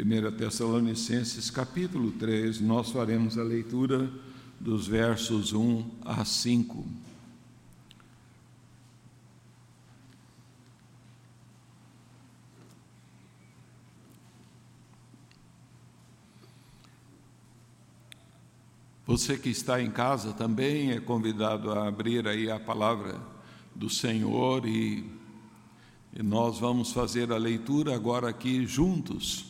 1 Tessalonicenses capítulo 3, nós faremos a leitura dos versos 1 a 5. Você que está em casa também é convidado a abrir aí a palavra do Senhor e, e nós vamos fazer a leitura agora aqui juntos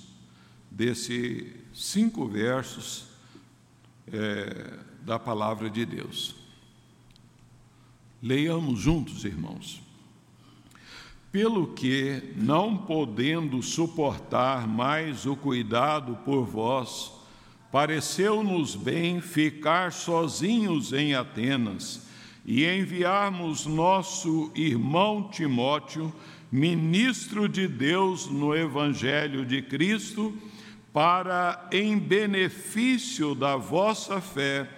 desses cinco versos é, da palavra de Deus. Leiamos juntos, irmãos. Pelo que, não podendo suportar mais o cuidado por vós, pareceu-nos bem ficar sozinhos em Atenas e enviarmos nosso irmão Timóteo, ministro de Deus no Evangelho de Cristo, para, em benefício da vossa fé,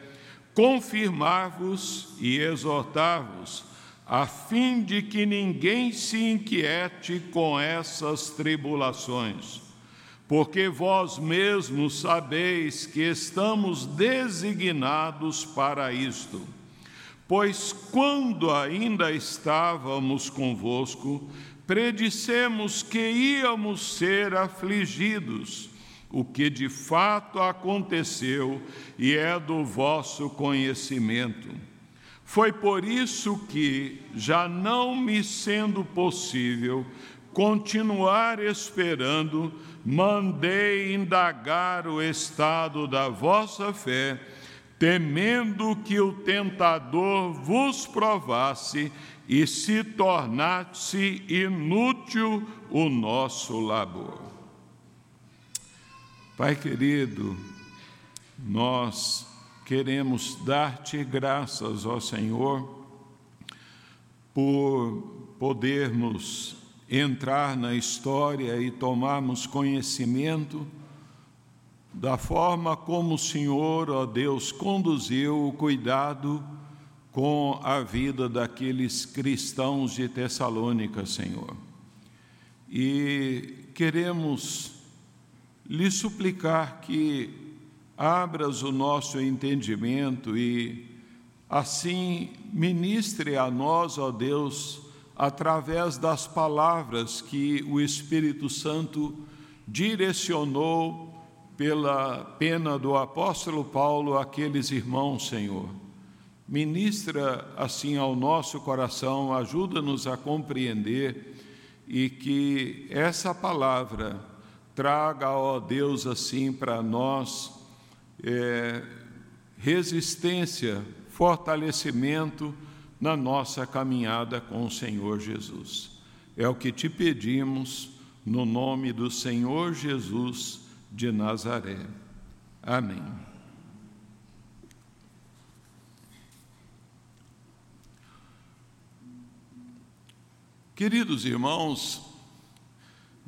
confirmar-vos e exortar-vos, a fim de que ninguém se inquiete com essas tribulações. Porque vós mesmos sabeis que estamos designados para isto. Pois quando ainda estávamos convosco, predissemos que íamos ser afligidos o que de fato aconteceu e é do vosso conhecimento. Foi por isso que, já não me sendo possível continuar esperando, mandei indagar o estado da vossa fé, temendo que o tentador vos provasse e se tornasse inútil o nosso labor. Pai querido, nós queremos dar-te graças, ó Senhor, por podermos entrar na história e tomarmos conhecimento da forma como o Senhor, ó Deus, conduziu o cuidado com a vida daqueles cristãos de Tessalônica, Senhor. E queremos lhe suplicar que abras o nosso entendimento e assim ministre a nós, ó Deus, através das palavras que o Espírito Santo direcionou pela pena do apóstolo Paulo àqueles irmãos, Senhor. Ministra assim ao nosso coração, ajuda-nos a compreender e que essa palavra traga, ó Deus, assim para nós é, resistência, fortalecimento na nossa caminhada com o Senhor Jesus. É o que te pedimos no nome do Senhor Jesus de Nazaré. Amém. Queridos irmãos,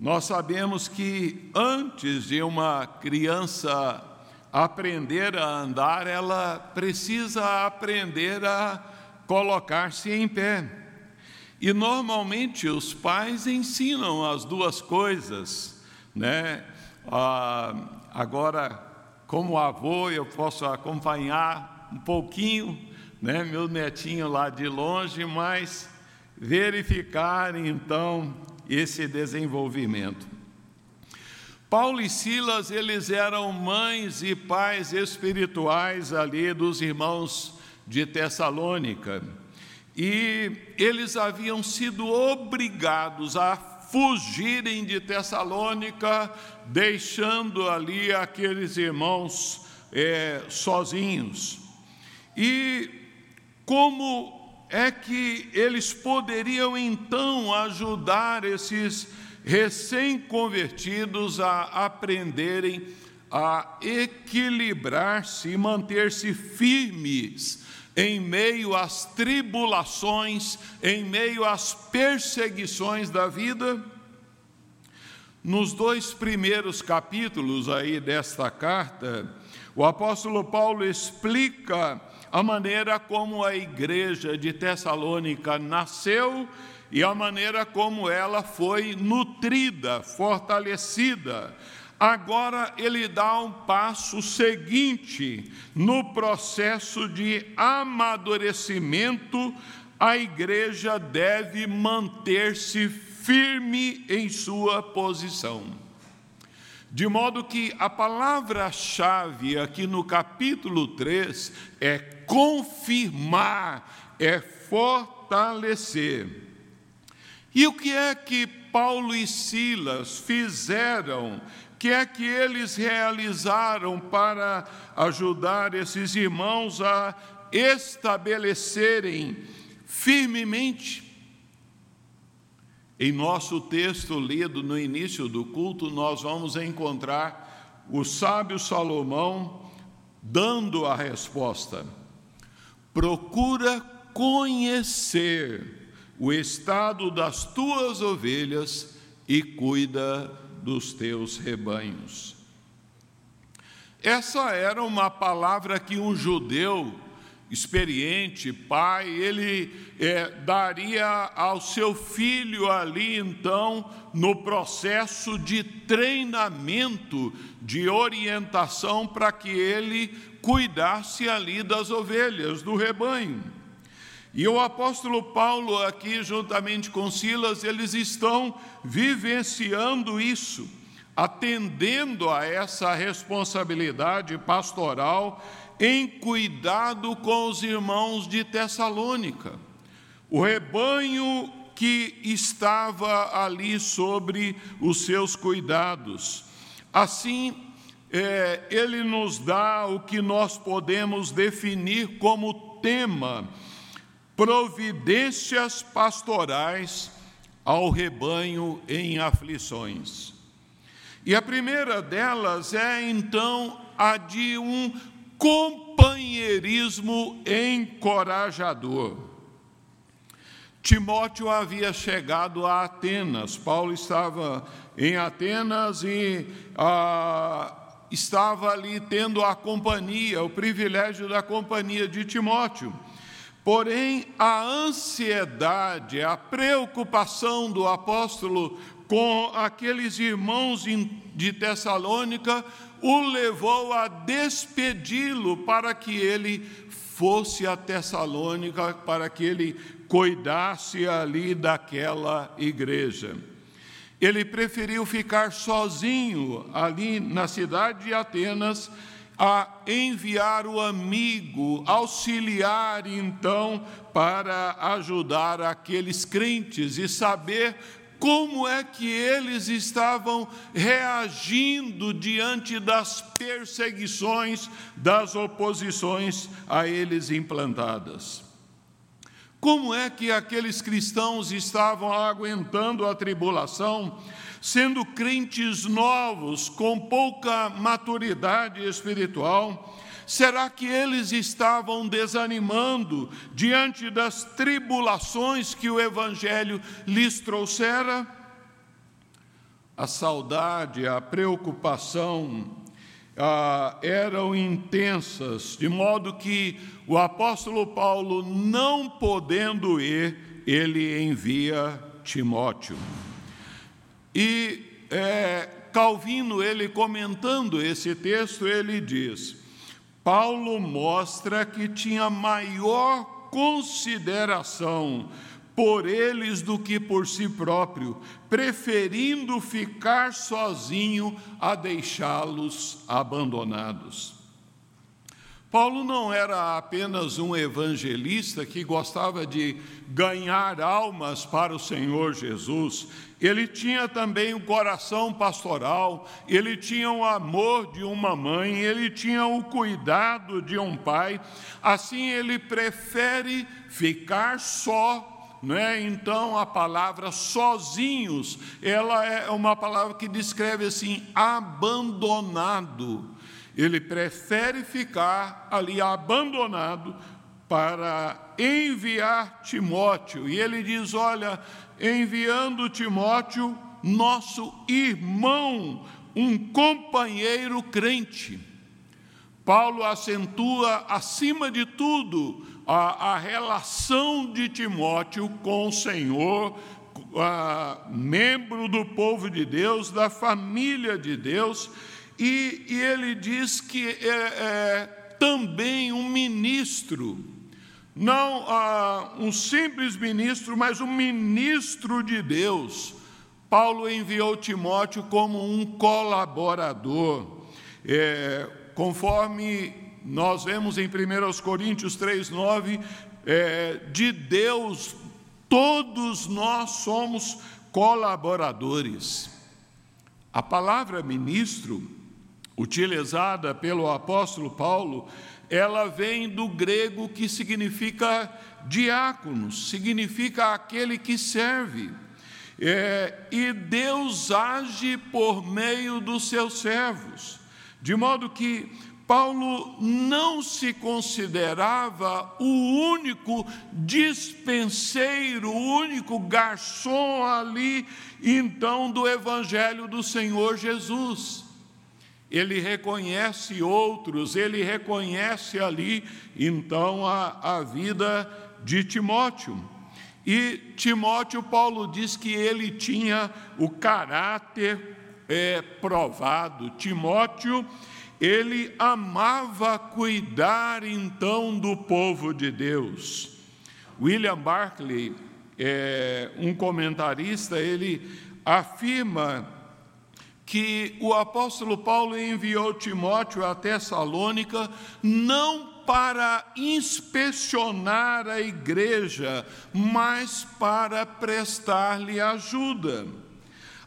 nós sabemos que antes de uma criança aprender a andar, ela precisa aprender a colocar-se em pé. E normalmente os pais ensinam as duas coisas, né? Ah, agora, como avô, eu posso acompanhar um pouquinho, né, meu netinho lá de longe, mas verificar então esse desenvolvimento. Paulo e Silas, eles eram mães e pais espirituais ali dos irmãos de Tessalônica. E eles haviam sido obrigados a fugirem de Tessalônica, deixando ali aqueles irmãos é, sozinhos. E como é que eles poderiam então ajudar esses recém-convertidos a aprenderem a equilibrar-se e manter-se firmes em meio às tribulações, em meio às perseguições da vida. Nos dois primeiros capítulos aí desta carta, o apóstolo Paulo explica a maneira como a igreja de Tessalônica nasceu e a maneira como ela foi nutrida, fortalecida, agora ele dá um passo seguinte no processo de amadurecimento. A igreja deve manter-se firme em sua posição. De modo que a palavra-chave aqui no capítulo 3 é confirmar, é fortalecer. E o que é que Paulo e Silas fizeram? O que é que eles realizaram para ajudar esses irmãos a estabelecerem firmemente? Em nosso texto lido no início do culto, nós vamos encontrar o sábio Salomão dando a resposta. Procura conhecer o estado das tuas ovelhas e cuida dos teus rebanhos. Essa era uma palavra que um judeu experiente, pai, ele é, daria ao seu filho ali, então, no processo de treinamento, de orientação, para que ele cuidasse ali das ovelhas, do rebanho. E o apóstolo Paulo, aqui, juntamente com Silas, eles estão vivenciando isso, atendendo a essa responsabilidade pastoral em cuidado com os irmãos de Tessalônica. O rebanho que estava ali sobre os seus cuidados. Assim, é, ele nos dá o que nós podemos definir como tema: providências pastorais ao rebanho em aflições. E a primeira delas é então a de um companheirismo encorajador. Timóteo havia chegado a Atenas, Paulo estava em Atenas e ah, estava ali tendo a companhia, o privilégio da companhia de Timóteo. Porém, a ansiedade, a preocupação do apóstolo com aqueles irmãos de Tessalônica o levou a despedi-lo para que ele fosse a Tessalônica, para que ele cuidasse ali daquela igreja. Ele preferiu ficar sozinho ali na cidade de Atenas a enviar o amigo, auxiliar então para ajudar aqueles crentes e saber como é que eles estavam reagindo diante das perseguições, das oposições a eles implantadas. Como é que aqueles cristãos estavam aguentando a tribulação, sendo crentes novos, com pouca maturidade espiritual? Será que eles estavam desanimando diante das tribulações que o Evangelho lhes trouxera? A saudade, a preocupação ah, eram intensas, de modo que o apóstolo Paulo, não podendo ir, ele envia Timóteo. E é, Calvino, ele comentando esse texto, ele diz: Paulo mostra que tinha maior consideração por eles do que por si próprio, preferindo ficar sozinho a deixá-los abandonados. Paulo não era apenas um evangelista que gostava de ganhar almas para o Senhor Jesus, ele tinha também o um coração pastoral, ele tinha o amor de uma mãe, ele tinha o cuidado de um pai, assim ele prefere ficar só é? Então a palavra sozinhos, ela é uma palavra que descreve assim abandonado. Ele prefere ficar ali abandonado para enviar Timóteo. E ele diz: Olha, enviando Timóteo, nosso irmão, um companheiro crente. Paulo acentua, acima de tudo, a, a relação de Timóteo com o Senhor, uh, membro do povo de Deus, da família de Deus, e, e ele diz que é, é, também um ministro, não um simples ministro, mas um ministro de Deus. Paulo enviou Timóteo como um colaborador. É, conforme nós vemos em 1 Coríntios 3, 9, é, de Deus, todos nós somos colaboradores. A palavra ministro, utilizada pelo apóstolo Paulo, ela vem do grego que significa diácono, significa aquele que serve. É, e Deus age por meio dos seus servos, de modo que Paulo não se considerava o único dispenseiro, o único garçom ali, então, do Evangelho do Senhor Jesus. Ele reconhece outros, ele reconhece ali, então, a, a vida de Timóteo. E Timóteo, Paulo diz que ele tinha o caráter é, provado. Timóteo ele amava cuidar então do povo de Deus. William Barclay, é, um comentarista, ele afirma que o apóstolo Paulo enviou Timóteo a Tessalônica não para inspecionar a igreja, mas para prestar-lhe ajuda.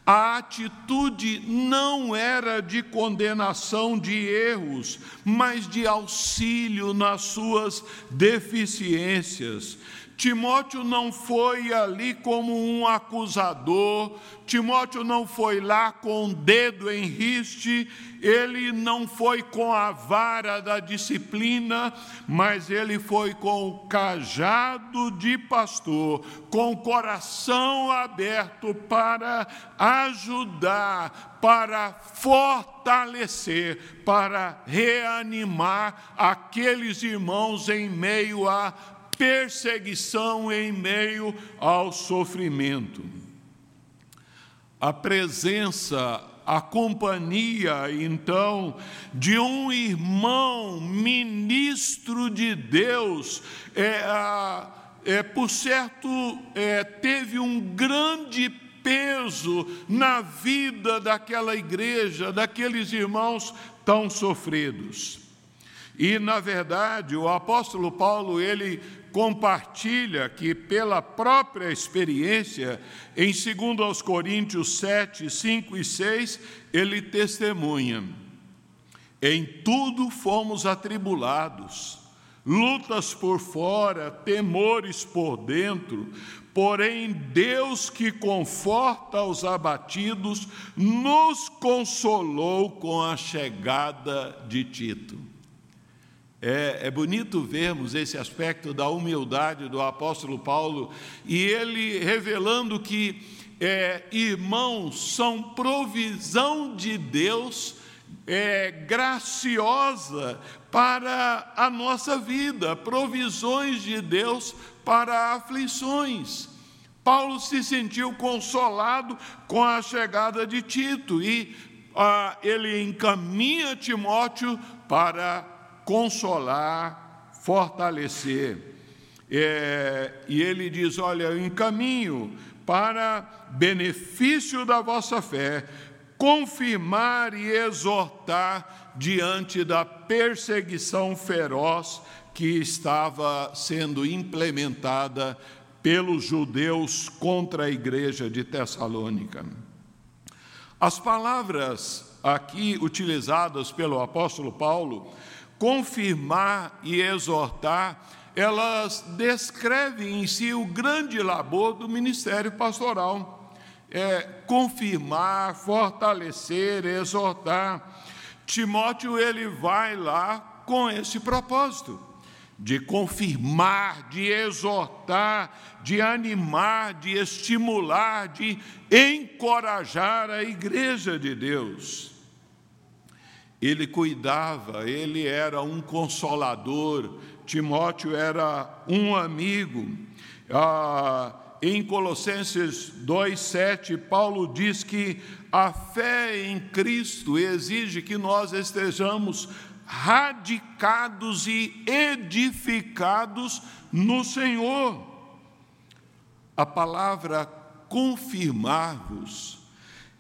A atitude não era de condenação de erros, mas de auxílio nas suas deficiências. Timóteo não foi ali como um acusador, Timóteo não foi lá com o dedo em riste, ele não foi com a vara da disciplina, mas ele foi com o cajado de pastor, com o coração aberto para ajudar, para fortalecer, para reanimar aqueles irmãos em meio a perseguição em meio ao sofrimento. A presença, a companhia, então, de um irmão ministro de Deus, é, é por certo, é, teve um grande peso na vida daquela igreja, daqueles irmãos tão sofridos. E, na verdade, o apóstolo Paulo, ele compartilha que, pela própria experiência, em 2 Coríntios 7, 5 e 6, ele testemunha: em tudo fomos atribulados, lutas por fora, temores por dentro, porém Deus que conforta os abatidos, nos consolou com a chegada de Tito. É, é, bonito vermos esse aspecto da humildade do apóstolo Paulo e ele revelando que é, irmãos são provisão de Deus é, graciosa para a nossa vida, provisões de Deus para aflições. Paulo se sentiu consolado com a chegada de Tito e ah, ele encaminha Timóteo para consolar, fortalecer. É, e ele diz: Olha, eu encaminho para benefício da vossa fé, confirmar e exortar diante da perseguição feroz que estava sendo implementada pelos judeus contra a igreja de Tessalônica. As palavras aqui utilizadas pelo apóstolo Paulo confirmar e exortar, elas descrevem em si o grande labor do ministério pastoral. É, confirmar, fortalecer, exortar. Timóteo ele vai lá com esse propósito de confirmar, de exortar, de animar, de estimular, de encorajar a igreja de Deus ele cuidava, ele era um consolador, Timóteo era um amigo, ah, em Colossenses 2:7, Paulo diz que a fé em Cristo exige que nós estejamos radicados e edificados no Senhor. A palavra confirmar-vos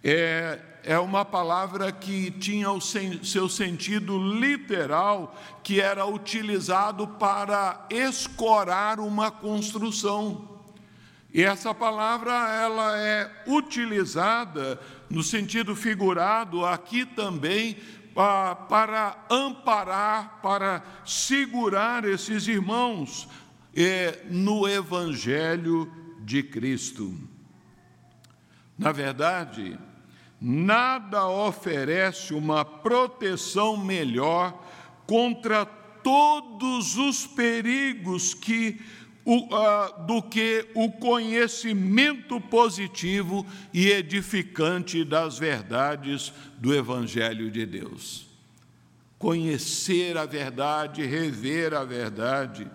é, é uma palavra que tinha o seu sentido literal, que era utilizado para escorar uma construção. E essa palavra ela é utilizada no sentido figurado aqui também para amparar, para segurar esses irmãos é, no Evangelho de Cristo. Na verdade, nada oferece uma proteção melhor contra todos os perigos que o, uh, do que o conhecimento positivo e edificante das verdades do Evangelho de Deus. Conhecer a verdade, rever a verdade.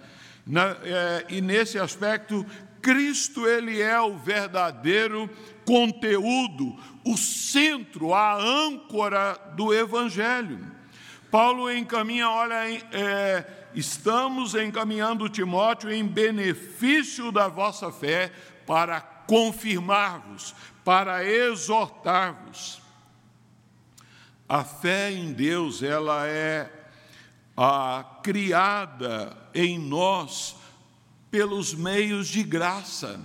Na, é, e nesse aspecto, Cristo ele é o verdadeiro conteúdo, o centro, a âncora do Evangelho. Paulo encaminha, olha, é, estamos encaminhando Timóteo em benefício da vossa fé para confirmar-vos, para exortar-vos. A fé em Deus, ela é a, criada em nós pelos meios de graça.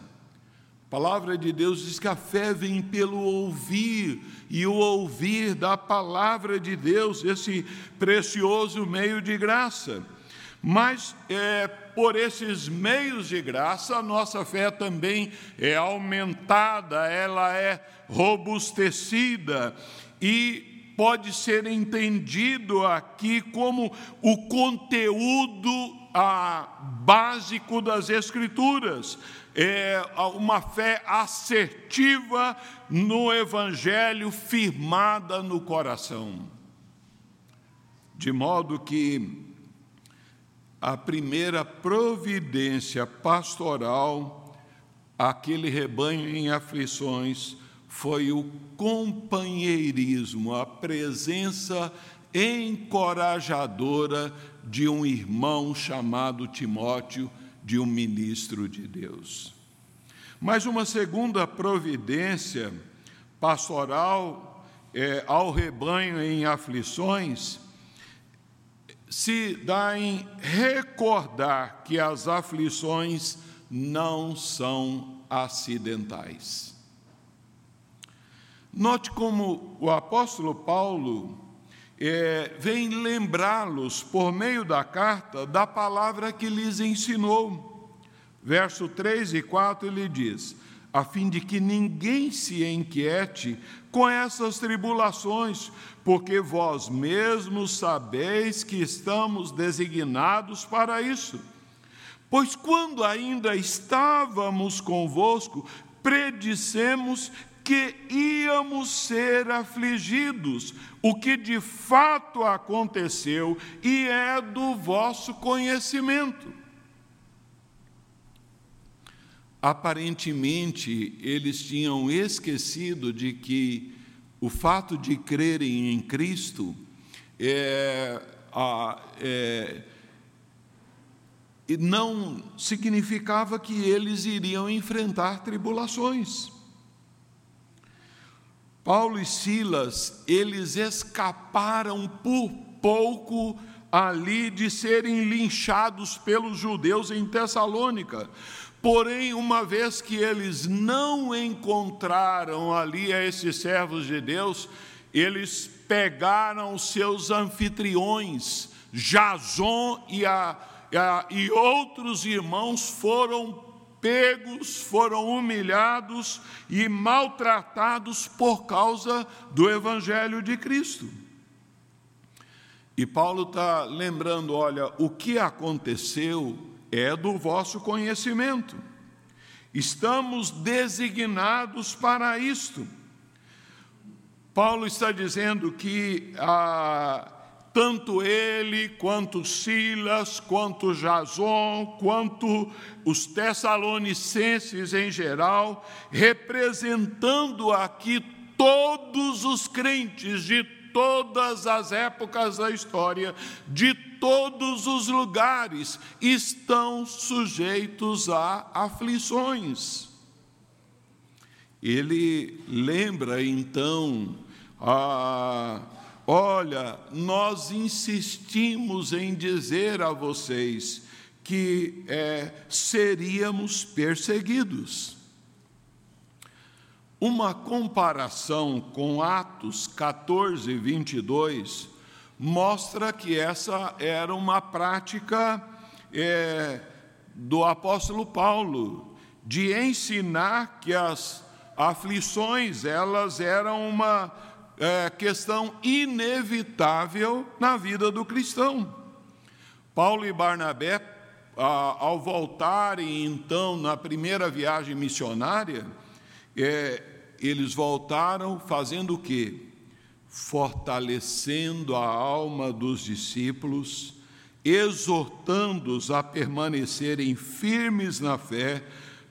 Palavra de Deus diz que a fé vem pelo ouvir, e o ouvir da palavra de Deus, esse precioso meio de graça. Mas é, por esses meios de graça, a nossa fé também é aumentada, ela é robustecida e pode ser entendido aqui como o conteúdo a, básico das Escrituras. É uma fé assertiva no Evangelho, firmada no coração. De modo que a primeira providência pastoral aquele rebanho em aflições foi o companheirismo, a presença encorajadora de um irmão chamado Timóteo, de um ministro de Deus. Mas uma segunda providência pastoral é, ao rebanho em aflições se dá em recordar que as aflições não são acidentais. Note como o apóstolo Paulo é, vem lembrá-los, por meio da carta, da palavra que lhes ensinou. Verso 3 e 4 ele diz: a fim de que ninguém se inquiete com essas tribulações, porque vós mesmos sabeis que estamos designados para isso. Pois quando ainda estávamos convosco, predissemos que íamos ser afligidos, o que de fato aconteceu e é do vosso conhecimento. Aparentemente, eles tinham esquecido de que o fato de crerem em Cristo é, é, não significava que eles iriam enfrentar tribulações. Paulo e Silas, eles escaparam por pouco ali de serem linchados pelos judeus em Tessalônica, Porém, uma vez que eles não encontraram ali a esses servos de Deus, eles pegaram seus anfitriões, Jason e, a, a, e outros irmãos foram pegos, foram humilhados e maltratados por causa do Evangelho de Cristo. E Paulo está lembrando: olha, o que aconteceu é do vosso conhecimento. Estamos designados para isto. Paulo está dizendo que ah, tanto ele, quanto Silas, quanto Jason, quanto os tessalonicenses em geral, representando aqui todos os crentes de todas as épocas da história, de todos os lugares, estão sujeitos a aflições. Ele lembra então a Olha, nós insistimos em dizer a vocês que é, seríamos perseguidos. Uma comparação com Atos 14, 22 mostra que essa era uma prática é, do apóstolo Paulo de ensinar que as aflições elas eram uma é, questão inevitável na vida do cristão. Paulo e Barnabé, ao voltarem então na primeira viagem missionária, é, eles voltaram fazendo o quê? Fortalecendo a alma dos discípulos, exortando-os a permanecerem firmes na fé,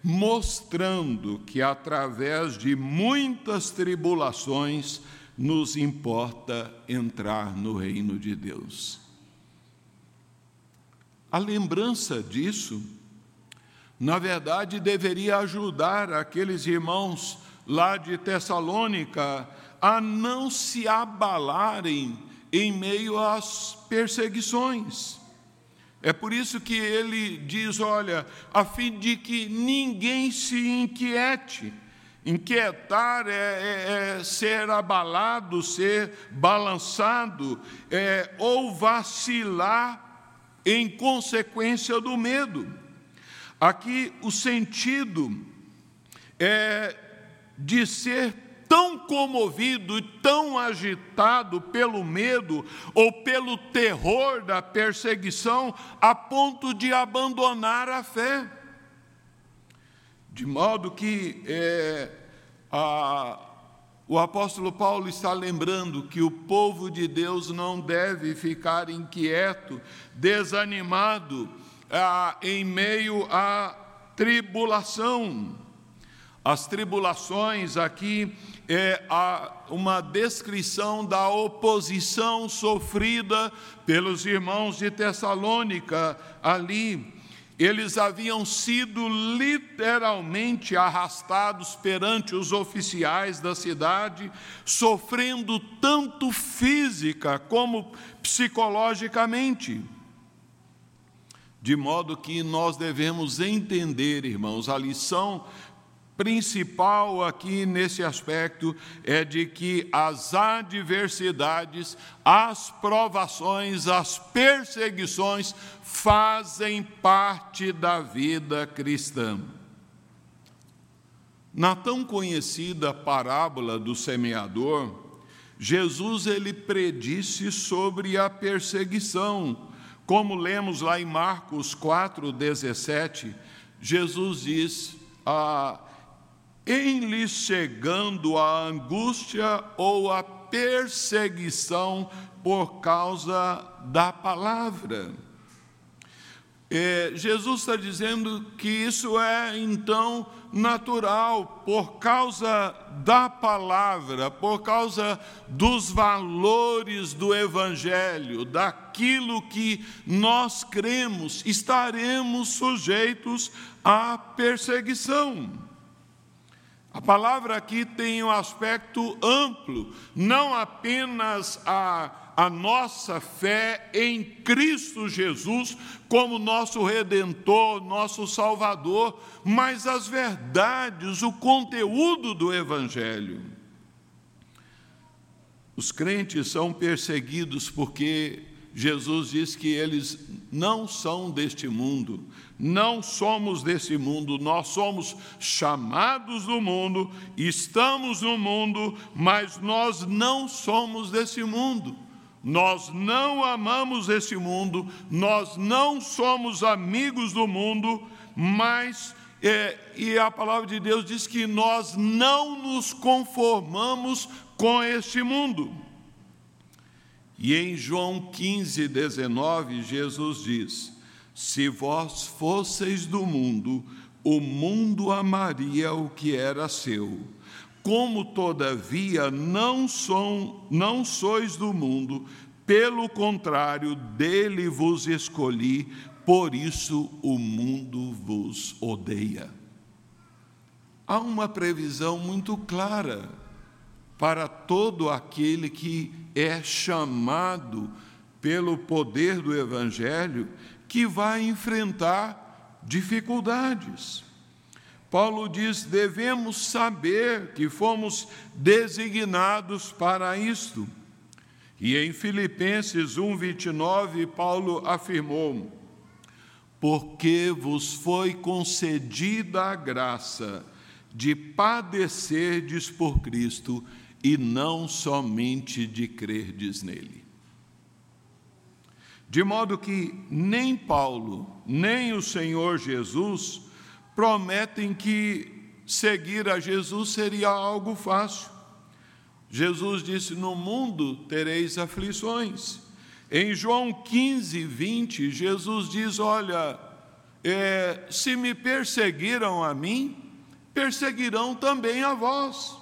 mostrando que através de muitas tribulações nos importa entrar no reino de Deus. A lembrança disso, na verdade, deveria ajudar aqueles irmãos lá de Tessalônica a não se abalarem em meio às perseguições. É por isso que ele diz: olha, a fim de que ninguém se inquiete Inquietar é, é, é, ser abalado, ser balançado, é, ou vacilar em consequência do medo. Aqui o sentido é de ser tão comovido e tão agitado pelo medo ou pelo terror da perseguição a ponto de abandonar a fé. De modo que é, a, o apóstolo Paulo está lembrando que o povo de Deus não deve ficar inquieto, desanimado, em meio à tribulação. As tribulações aqui é uma descrição da oposição sofrida pelos irmãos de Tessalônica ali eles haviam sido literalmente arrastados perante os oficiais da cidade, sofrendo tanto física como psicologicamente. De modo que nós devemos entender, irmãos, a lição principal aqui nesse aspecto é de que as adversidades, as provações, as perseguições fazem parte da vida cristã. Na tão conhecida parábola do semeador, Jesus ele predisse sobre a perseguição. Como lemos lá em Marcos 4:17, Jesus diz: ah, em lhes chegando a angústia ou a perseguição por causa da palavra. É, Jesus está dizendo que isso é então natural, por causa da palavra, por causa dos valores do Evangelho, daquilo que nós cremos, estaremos sujeitos à perseguição. A palavra aqui tem um aspecto amplo, não apenas a, a nossa fé em Cristo Jesus como nosso redentor, nosso salvador, mas as verdades, o conteúdo do Evangelho. Os crentes são perseguidos porque Jesus diz que eles não são deste mundo, não somos desse mundo, nós somos chamados do mundo, estamos no mundo, mas nós não somos desse mundo. Nós não amamos esse mundo, nós não somos amigos do mundo, mas, é, e a palavra de Deus diz que nós não nos conformamos com este mundo. E em João 15, 19, Jesus diz: Se vós fosseis do mundo, o mundo amaria o que era seu. Como, todavia, não, são, não sois do mundo, pelo contrário, dele vos escolhi, por isso o mundo vos odeia. Há uma previsão muito clara para todo aquele que é chamado pelo poder do Evangelho, que vai enfrentar dificuldades. Paulo diz: devemos saber que fomos designados para isto. E em Filipenses 1:29, Paulo afirmou: Porque vos foi concedida a graça de padecerdes por Cristo e não somente de crerdes nele. De modo que nem Paulo, nem o Senhor Jesus prometem que seguir a Jesus seria algo fácil. Jesus disse: No mundo tereis aflições. Em João 15, 20, Jesus diz: Olha, é, se me perseguiram a mim, perseguirão também a vós.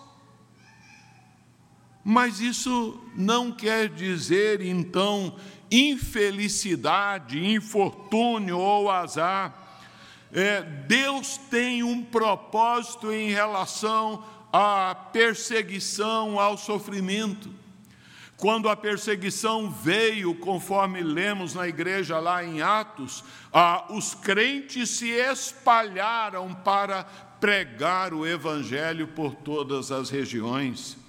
Mas isso não quer dizer, então, infelicidade, infortúnio ou azar. É, Deus tem um propósito em relação à perseguição, ao sofrimento. Quando a perseguição veio, conforme lemos na igreja lá em Atos, ah, os crentes se espalharam para pregar o evangelho por todas as regiões.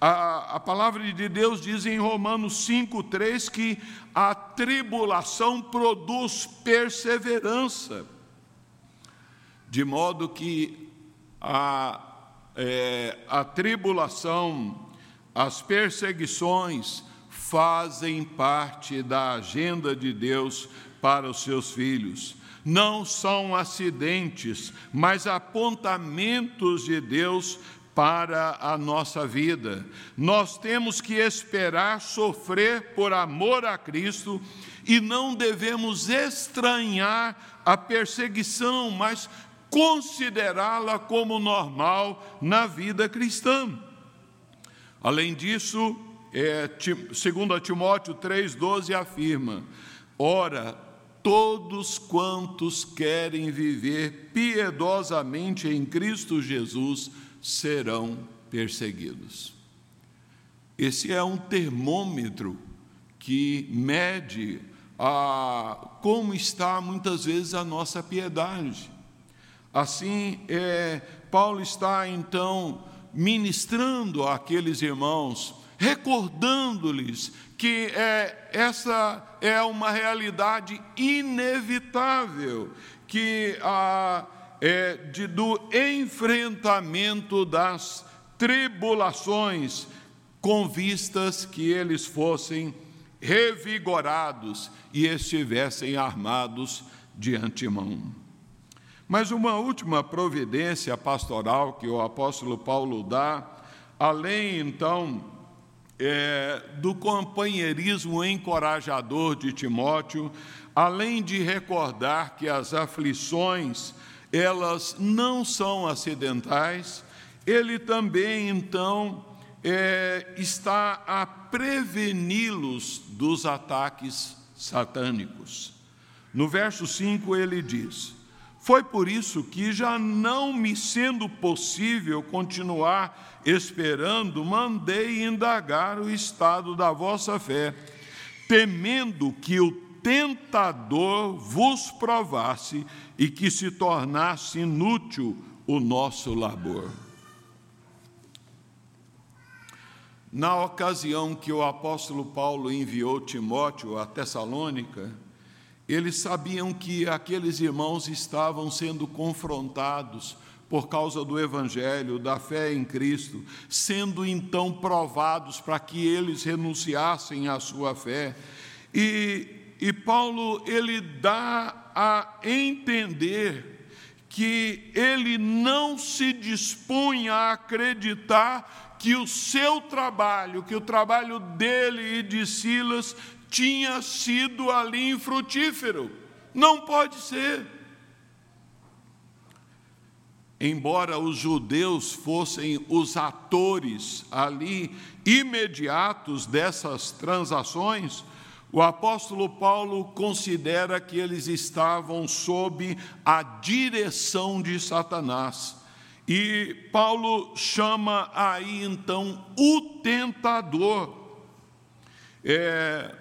A, a, palavra de Deus diz em Romanos 5,3 que a tribulação produz perseverança, de modo que a, é, a tribulação, as perseguições, fazem parte da agenda de Deus para os seus filhos. Não são acidentes, mas apontamentos de Deus para a nossa vida. Nós temos que esperar sofrer por amor a Cristo e não devemos estranhar a perseguição, mas considerá-la como normal na vida cristã. Além disso, é, 2 Timóteo 3,12 afirma: Ora, todos quantos querem viver piedosamente em Cristo Jesus serão perseguidos. Esse é um termômetro que mede a, como está muitas vezes a nossa piedade. Assim, é, Paulo está então ministrando àqueles irmãos, recordando-lhes que é, essa é uma realidade inevitável, que a, é, de, do enfrentamento das tribulações, com vistas que eles fossem revigorados e estivessem armados de antemão. Mas uma última providência pastoral que o apóstolo Paulo dá, além então é, do companheirismo encorajador de Timóteo, além de recordar que as aflições elas não são acidentais, ele também então é, está a preveni-los dos ataques satânicos. No verso 5 ele diz: Foi por isso que, já não me sendo possível continuar esperando, mandei indagar o estado da vossa fé, temendo que o tentador vos provasse e que se tornasse inútil o nosso labor. Na ocasião que o apóstolo Paulo enviou Timóteo a Tessalônica, eles sabiam que aqueles irmãos estavam sendo confrontados por causa do Evangelho, da fé em Cristo, sendo então provados para que eles renunciassem à sua fé. E, e Paulo, ele dá a entender que ele não se dispunha a acreditar que o seu trabalho, que o trabalho dele e de Silas tinha sido ali infrutífero. Não pode ser. Embora os judeus fossem os atores ali imediatos dessas transações, o apóstolo Paulo considera que eles estavam sob a direção de Satanás. E Paulo chama aí então o tentador. É,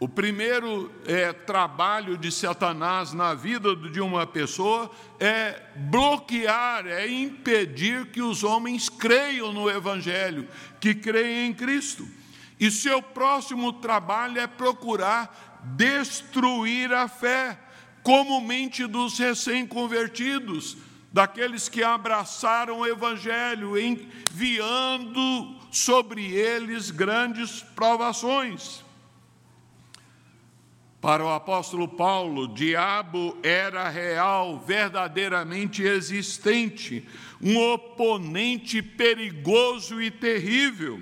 o primeiro é, trabalho de Satanás na vida de uma pessoa é bloquear, é impedir que os homens creiam no Evangelho, que creiam em Cristo. E seu próximo trabalho é procurar destruir a fé, comumente dos recém-convertidos, daqueles que abraçaram o Evangelho, enviando sobre eles grandes provações. Para o apóstolo Paulo, diabo era real, verdadeiramente existente, um oponente perigoso e terrível.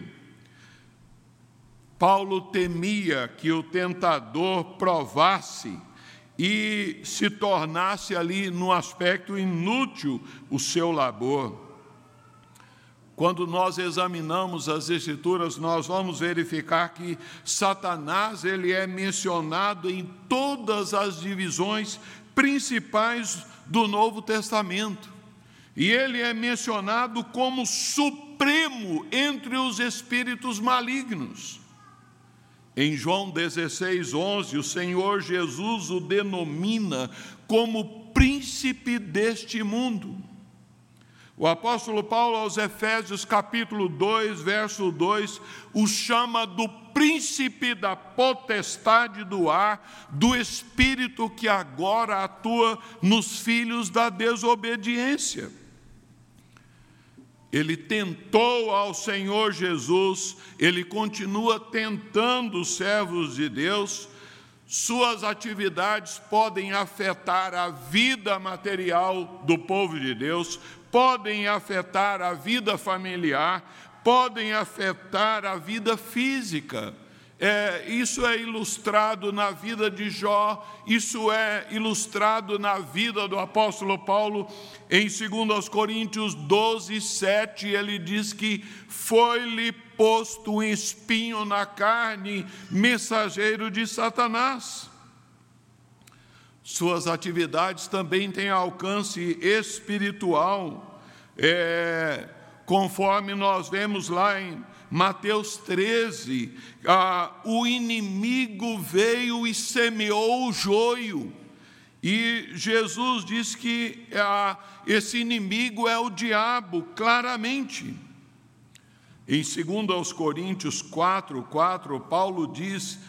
Paulo temia que o tentador provasse e se tornasse ali, no aspecto inútil, o seu labor. Quando nós examinamos as escrituras, nós vamos verificar que Satanás ele é mencionado em todas as divisões principais do Novo Testamento. E ele é mencionado como supremo entre os espíritos malignos. Em João 16, 11, o Senhor Jesus o denomina como príncipe deste mundo. O apóstolo Paulo, aos Efésios, capítulo 2, verso 2, o chama do príncipe da potestade do ar, do espírito que agora atua nos filhos da desobediência. Ele tentou ao Senhor Jesus, ele continua tentando os servos de Deus, suas atividades podem afetar a vida material do povo de Deus, podem afetar a vida familiar, podem afetar a vida física. É, isso é ilustrado na vida de Jó, isso é ilustrado na vida do apóstolo Paulo, em 2 Coríntios 12, 7, ele diz que foi-lhe posto um espinho na carne, mensageiro de Satanás. Suas atividades também têm alcance espiritual, é, conforme nós vemos lá em Mateus 13: ah, o inimigo veio e semeou o joio. E Jesus diz que ah, esse inimigo é o diabo, claramente. Em 2 Coríntios 4, 4, Paulo diz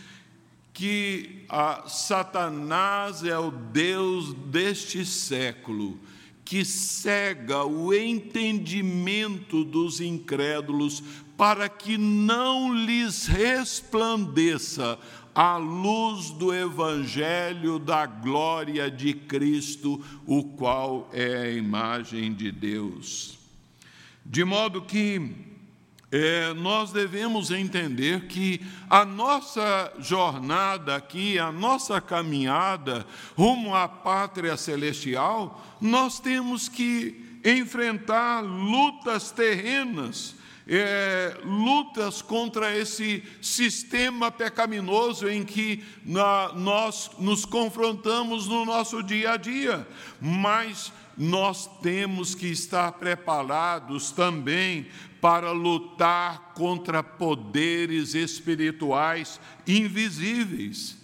que a Satanás é o Deus deste século, que cega o entendimento dos incrédulos, para que não lhes resplandeça a luz do Evangelho da glória de Cristo, o qual é a imagem de Deus. De modo que é, nós devemos entender que a nossa jornada aqui, a nossa caminhada rumo à pátria celestial, nós temos que enfrentar lutas terrenas, é, lutas contra esse sistema pecaminoso em que na, nós nos confrontamos no nosso dia a dia, mas nós temos que estar preparados também para lutar contra poderes espirituais invisíveis.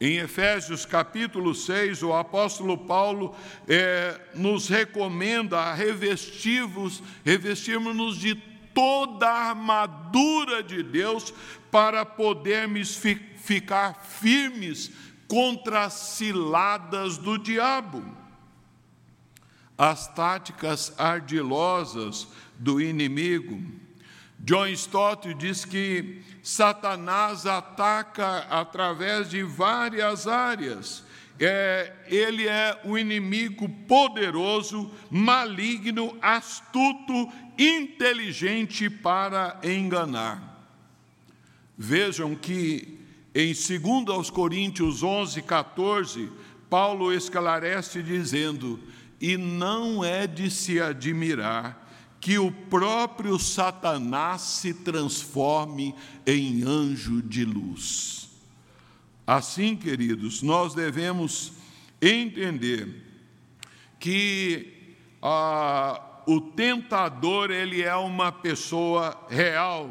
Em Efésios capítulo 6, o apóstolo Paulo é, nos recomenda a revestirmos, revestirmos de toda a armadura de Deus para podermos fi, ficar firmes contra as ciladas do diabo. As táticas ardilosas do inimigo. John Stott diz que Satanás ataca através de várias áreas, é, ele é o inimigo poderoso, maligno, astuto, inteligente para enganar. Vejam que em 2 Coríntios 11, 14, Paulo esclarece dizendo: E não é de se admirar que o próprio Satanás se transforme em anjo de luz. Assim, queridos, nós devemos entender que ah, o tentador ele é uma pessoa real,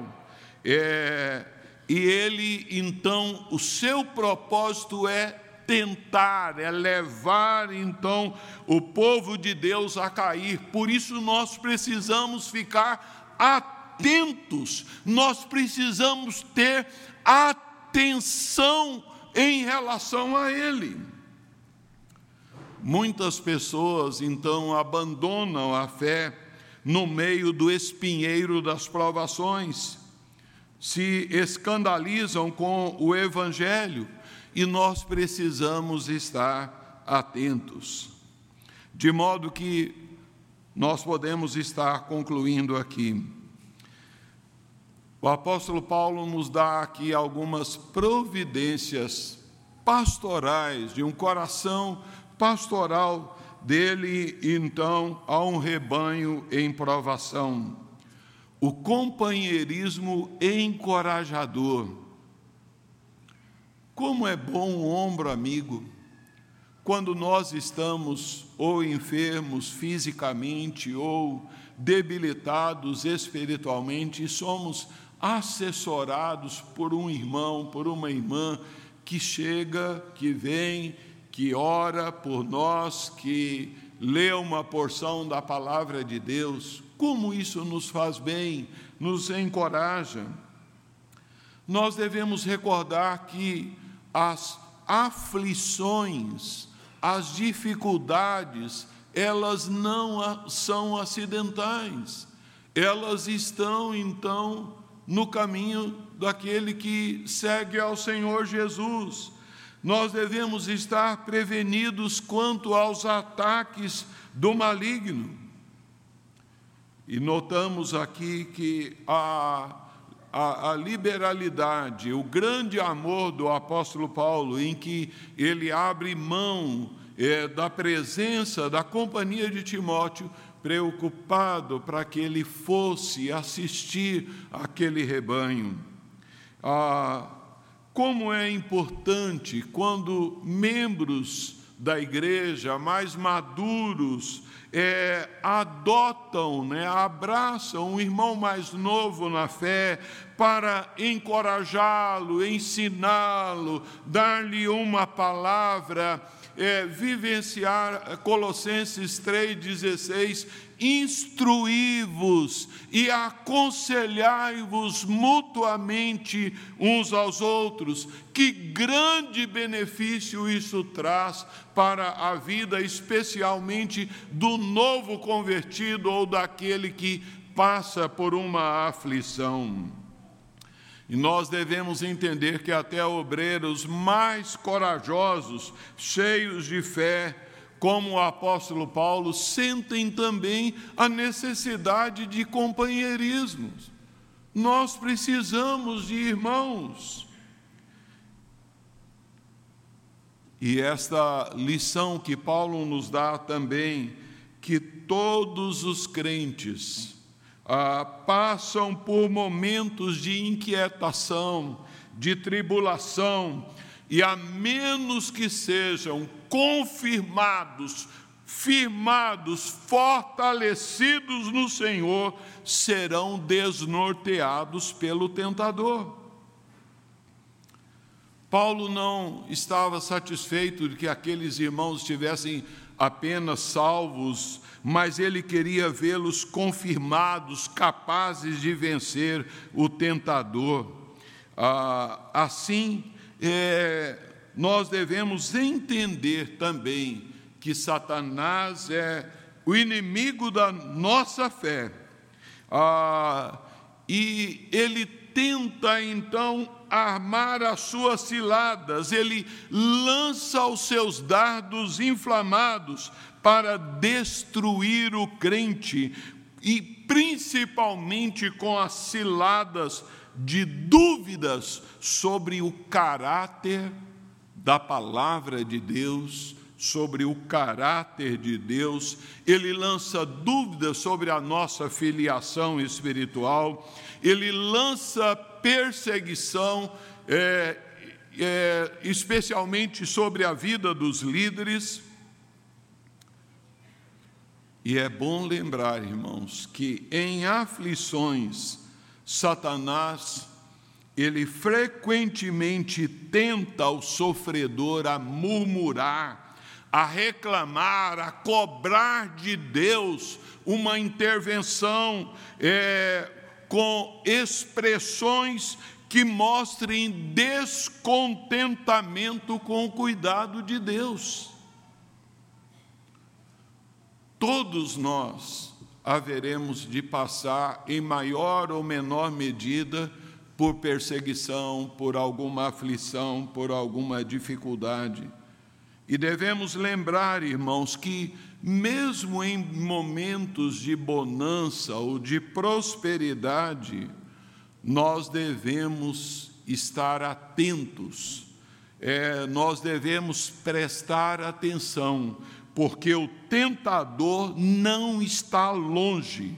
é, e ele então o seu propósito é tentar, é levar então o povo de Deus a cair. Por isso nós precisamos ficar atentos, nós precisamos ter atenção em relação a ele. Muitas pessoas então abandonam a fé no meio do espinheiro das provações, se escandalizam com o Evangelho e nós precisamos estar atentos. De modo que nós podemos estar concluindo aqui. O apóstolo Paulo nos dá aqui algumas providências pastorais, de um coração pastoral dele, então, a um rebanho em provação. O companheirismo encorajador. Como é bom um ombro amigo quando nós estamos ou enfermos fisicamente ou debilitados espiritualmente e somos assessorados por um irmão, por uma irmã que chega, que vem, que ora por nós, que lê uma porção da palavra de Deus. Como isso nos faz bem, nos encoraja. Nós devemos recordar que as aflições, as dificuldades, elas não são acidentais. Elas estão então no caminho daquele que segue ao Senhor Jesus. Nós devemos estar prevenidos quanto aos ataques do maligno. E notamos aqui que a, a, a, liberalidade, o grande amor do apóstolo Paulo, em que ele abre mão é, da presença, da companhia de Timóteo, preocupado para que ele fosse assistir aquele rebanho. Ah, como é importante quando membros da igreja mais maduros é, adotam, né, abraçam um irmão mais novo na fé para encorajá-lo, ensiná-lo, dar-lhe uma palavra é, vivenciar Colossenses 3,16, instruí-vos e aconselhai-vos mutuamente uns aos outros. Que grande benefício isso traz para a vida, especialmente do novo convertido ou daquele que passa por uma aflição. E nós devemos entender que até obreiros mais corajosos, cheios de fé, como o apóstolo Paulo, sentem também a necessidade de companheirismo. Nós precisamos de irmãos. E esta lição que Paulo nos dá também, que todos os crentes, ah, passam por momentos de inquietação, de tribulação, e a menos que sejam confirmados, firmados, fortalecidos no Senhor, serão desnorteados pelo tentador. Paulo não estava satisfeito de que aqueles irmãos estivessem apenas salvos mas ele queria vê-los confirmados, capazes de vencer o tentador. Ah, assim, é, nós devemos entender também que Satanás é o inimigo da nossa fé. Ah, e ele tenta então armar as suas ciladas, ele lança os seus dardos inflamados para destruir o crente, e principalmente com as ciladas de dúvidas sobre o caráter da palavra de Deus, sobre o caráter de Deus, ele lança dúvidas sobre a nossa filiação espiritual, ele lança perseguição, é, é, especialmente sobre a vida dos líderes. E é bom lembrar, irmãos, que em aflições, Satanás, ele frequentemente tenta o sofredor a murmurar, a reclamar, a cobrar de Deus uma intervenção é, com expressões que mostrem descontentamento com o cuidado de Deus. Todos nós haveremos de passar, em maior ou menor medida, por perseguição, por alguma aflição, por alguma dificuldade. E devemos lembrar, irmãos, que mesmo em momentos de bonança ou de prosperidade, nós devemos estar atentos, é, nós devemos prestar atenção, porque o tentador não está longe,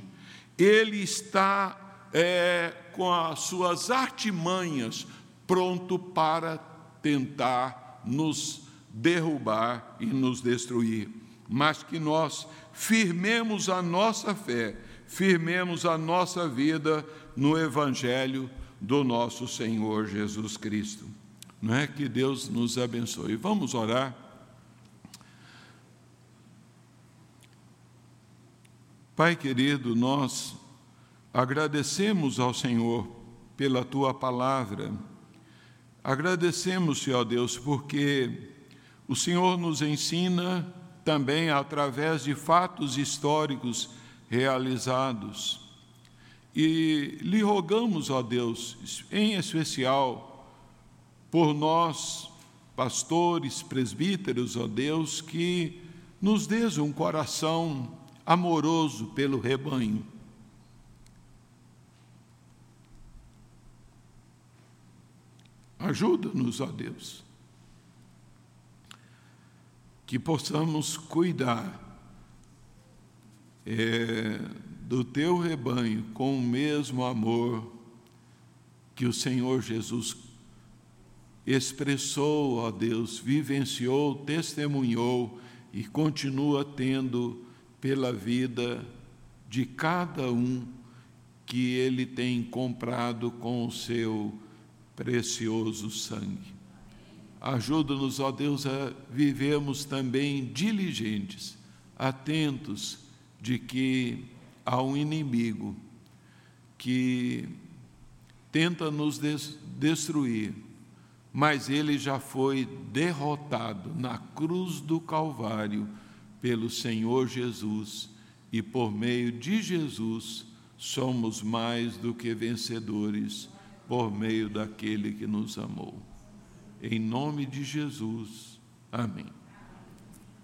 ele está é, com as suas artimanhas pronto para tentar nos derrubar e nos destruir mas que nós firmemos a nossa fé, firmemos a nossa vida no Evangelho do nosso Senhor Jesus Cristo. Não é que Deus nos abençoe. Vamos orar. Pai querido, nós agradecemos ao Senhor pela tua palavra. Agradecemos, Senhor Deus, porque o Senhor nos ensina também através de fatos históricos realizados. E lhe rogamos, ó Deus, em especial por nós, pastores, presbíteros, ó Deus, que nos dês um coração amoroso pelo rebanho. Ajuda-nos, ó Deus que possamos cuidar é, do teu rebanho com o mesmo amor que o Senhor Jesus expressou, ó Deus, vivenciou, testemunhou e continua tendo pela vida de cada um que ele tem comprado com o seu precioso sangue. Ajuda-nos, ó Deus, a vivermos também diligentes, atentos de que há um inimigo que tenta nos destruir, mas ele já foi derrotado na cruz do Calvário pelo Senhor Jesus, e por meio de Jesus somos mais do que vencedores por meio daquele que nos amou. Em nome de Jesus. Amém.